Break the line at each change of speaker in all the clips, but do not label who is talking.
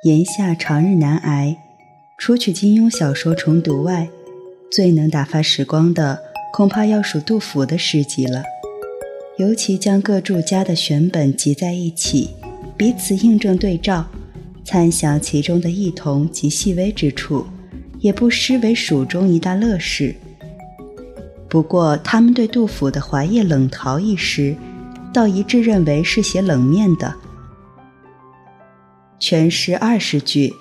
炎夏长日难挨，除去金庸小说重读外，最能打发时光的，恐怕要数杜甫的诗集了。尤其将各著家的选本集在一起，彼此印证对照，参详其中的异同及细微之处，也不失为蜀中一大乐事。不过，他们对杜甫的《华叶冷陶》一诗，倒一致认为是写冷面的。全诗二十句，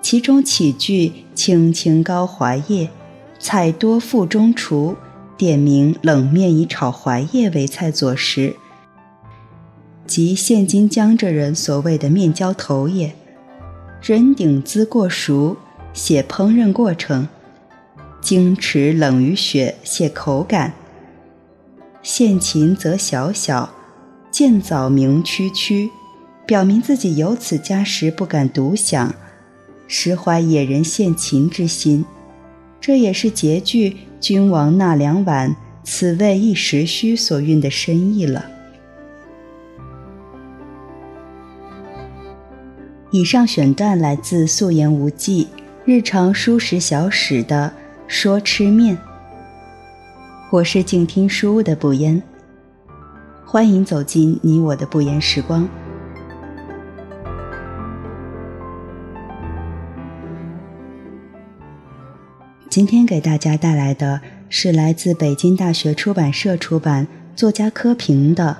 其中起句“青青高槐叶，菜多腹中厨”，点名冷面以炒槐叶为菜佐食，即现今江浙人所谓的面浇头也。人顶滋过熟，写烹饪过程；经持冷于雪，写口感。现勤则小小，见早明区区。表明自己有此家时不敢独享，实怀野人献秦之心，这也是拮据“君王纳两碗，此味一时虚”所蕴的深意了。以上选段来自《素颜无忌·日常书食小史》的《说吃面》。我是静听书屋的不言，欢迎走进你我的不言时光。今天给大家带来的是来自北京大学出版社出版、作家柯平的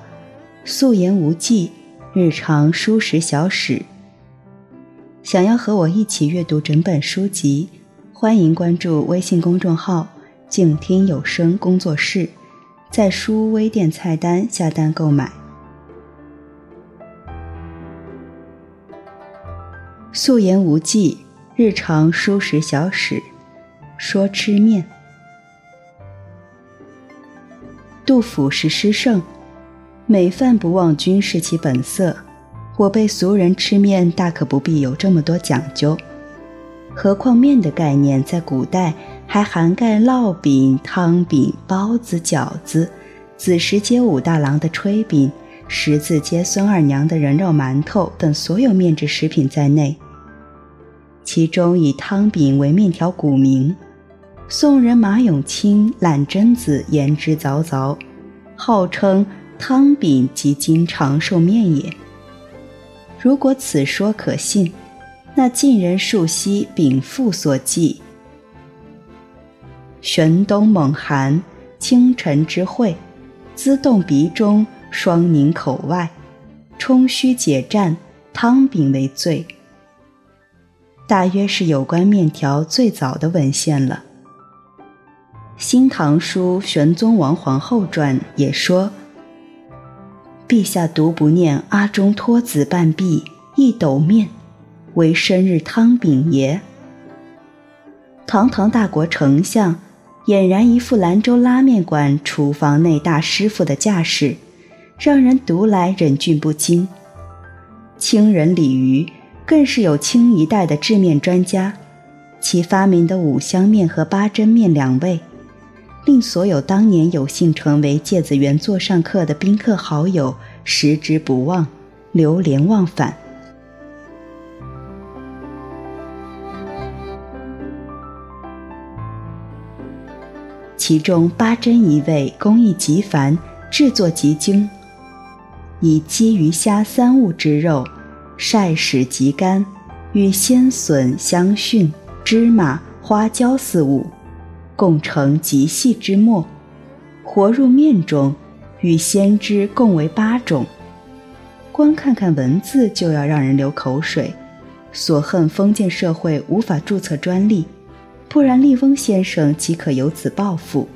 《素颜无忌·日常书食小史》。想要和我一起阅读整本书籍，欢迎关注微信公众号“静听有声工作室”，在书微店菜单下单购买《素颜无忌·日常书食小史》。说吃面。杜甫是诗圣，每饭不忘君是其本色。我辈俗人吃面，大可不必有这么多讲究。何况面的概念在古代还涵盖烙饼、汤饼、包子、饺子，子时街武大郎的炊饼，十字街孙二娘的人肉馒头等所有面制食品在内。其中以汤饼为面条古名。宋人马永清懒榛子言之凿凿，号称汤饼即今长寿面也。如果此说可信，那晋人树溪禀赋所记：玄冬猛寒，清晨之会，滋动鼻中，霜凝口外，冲虚解战，汤饼为最。大约是有关面条最早的文献了。《新唐书·玄宗王皇后传》也说：“陛下独不念阿中托子半壁一斗面，为生日汤饼也。”堂堂大国丞相，俨然一副兰州拉面馆厨房内大师傅的架势，让人读来忍俊不禁。清人李渔更是有清一代的制面专家，其发明的五香面和八珍面两味。令所有当年有幸成为芥子园座上客的宾客好友食之不忘，流连忘返。其中八珍一味工艺极繁，制作极精，以鸡、鱼、虾三物之肉，晒使极干，与鲜笋、香熏、芝麻、花椒四物。共成极细之末，活入面中，与先知共为八种。光看看文字就要让人流口水。所恨封建社会无法注册专利，不然利翁先生即可由此暴富，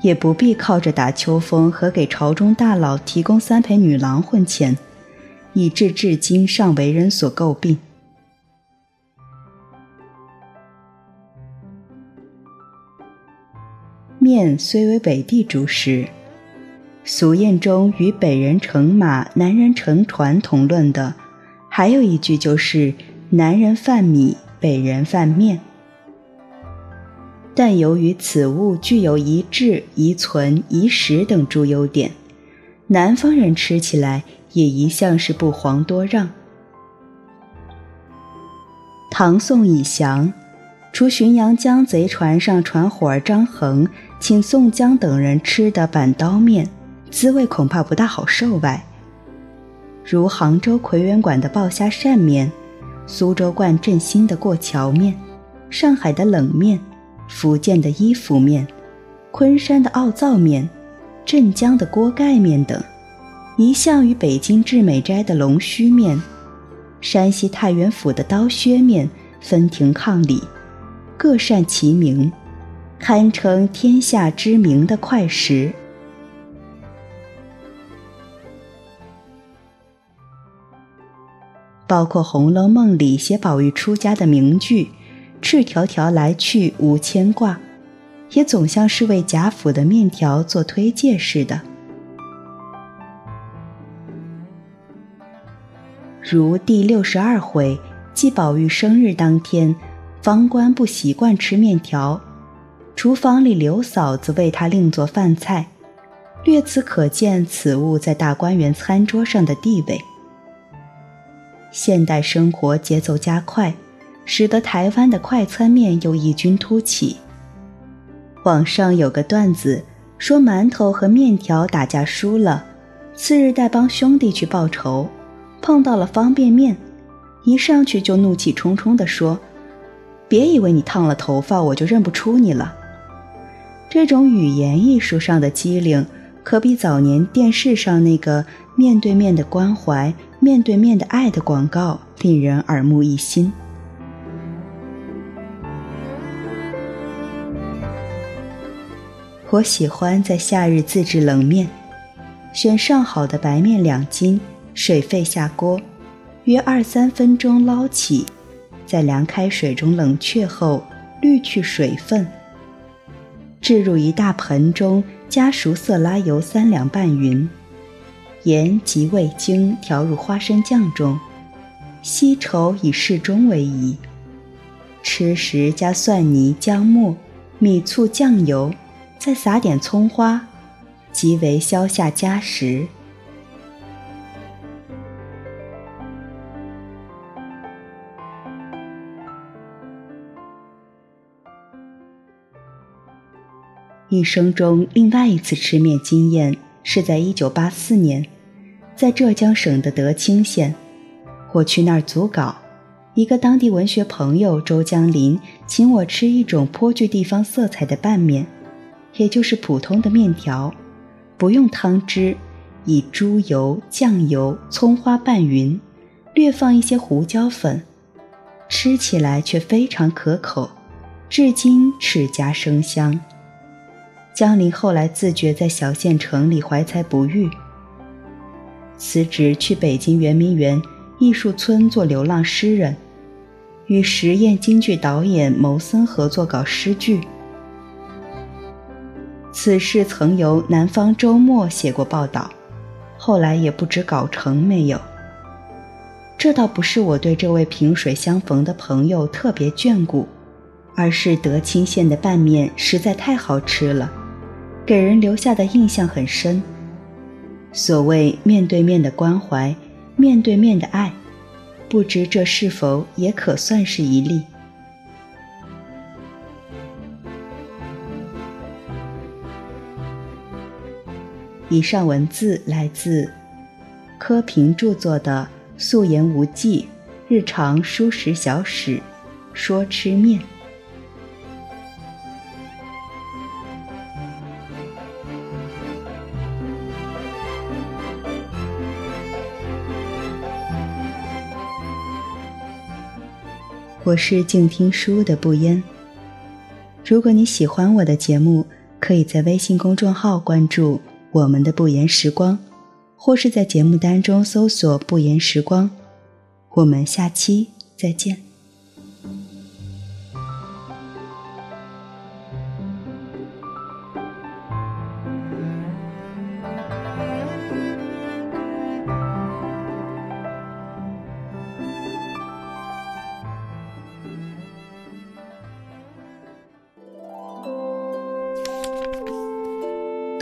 也不必靠着打秋风和给朝中大佬提供三陪女郎混钱，以致至今尚为人所诟病。面虽为北地主食，俗谚中与北人乘马、南人乘船同论的，还有一句就是“南人饭米，北人饭面”。但由于此物具有宜质、宜存、宜食等诸优点，南方人吃起来也一向是不遑多让。唐宋已降，除浔阳江贼船上船伙张衡请宋江等人吃的板刀面，滋味恐怕不大好受外，如杭州葵园馆的爆虾扇面，苏州惯振兴的过桥面，上海的冷面，福建的衣服面，昆山的奥灶面，镇江的锅盖面等，一向与北京至美斋的龙须面。山西太原府的刀削面分庭抗礼，各擅其名，堪称天下知名的快食。包括《红楼梦》里写宝玉出家的名句“赤条条来去无牵挂”，也总像是为贾府的面条做推介似的。如第六十二回，祭宝玉生日当天，方官不习惯吃面条，厨房里刘嫂子为他另做饭菜，略此可见此物在大观园餐桌上的地位。现代生活节奏加快，使得台湾的快餐面又异军突起。网上有个段子说，馒头和面条打架输了，次日带帮兄弟去报仇。碰到了方便面，一上去就怒气冲冲地说：“别以为你烫了头发，我就认不出你了。”这种语言艺术上的机灵，可比早年电视上那个面对面的关怀、面对面的爱的广告令人耳目一新。我喜欢在夏日自制冷面，选上好的白面两斤。水沸下锅，约二三分钟捞起，在凉开水中冷却后滤去水分，置入一大盆中，加熟色拉油三两拌匀，盐及味精调入花生酱中，稀稠以适中为宜。吃时加蒜泥、姜末、米醋、酱油，再撒点葱花，即为消夏佳食。一生中另外一次吃面经验是在一九八四年，在浙江省的德清县，我去那儿组稿，一个当地文学朋友周江林请我吃一种颇具地方色彩的拌面，也就是普通的面条，不用汤汁，以猪油、酱油、葱花拌匀，略放一些胡椒粉，吃起来却非常可口，至今齿颊生香。江林后来自觉在小县城里怀才不遇，辞职去北京圆明园艺术村做流浪诗人，与实验京剧导演牟森合作搞诗剧。此事曾由《南方周末》写过报道，后来也不知搞成没有。这倒不是我对这位萍水相逢的朋友特别眷顾，而是德清县的拌面实在太好吃了。给人留下的印象很深。所谓面对面的关怀，面对面的爱，不知这是否也可算是一例。以上文字来自柯平著作的《素颜无忌日常书食小史》，说吃面。我是静听书的不言。如果你喜欢我的节目，可以在微信公众号关注我们的不言时光，或是在节目单中搜索“不言时光”。我们下期再见。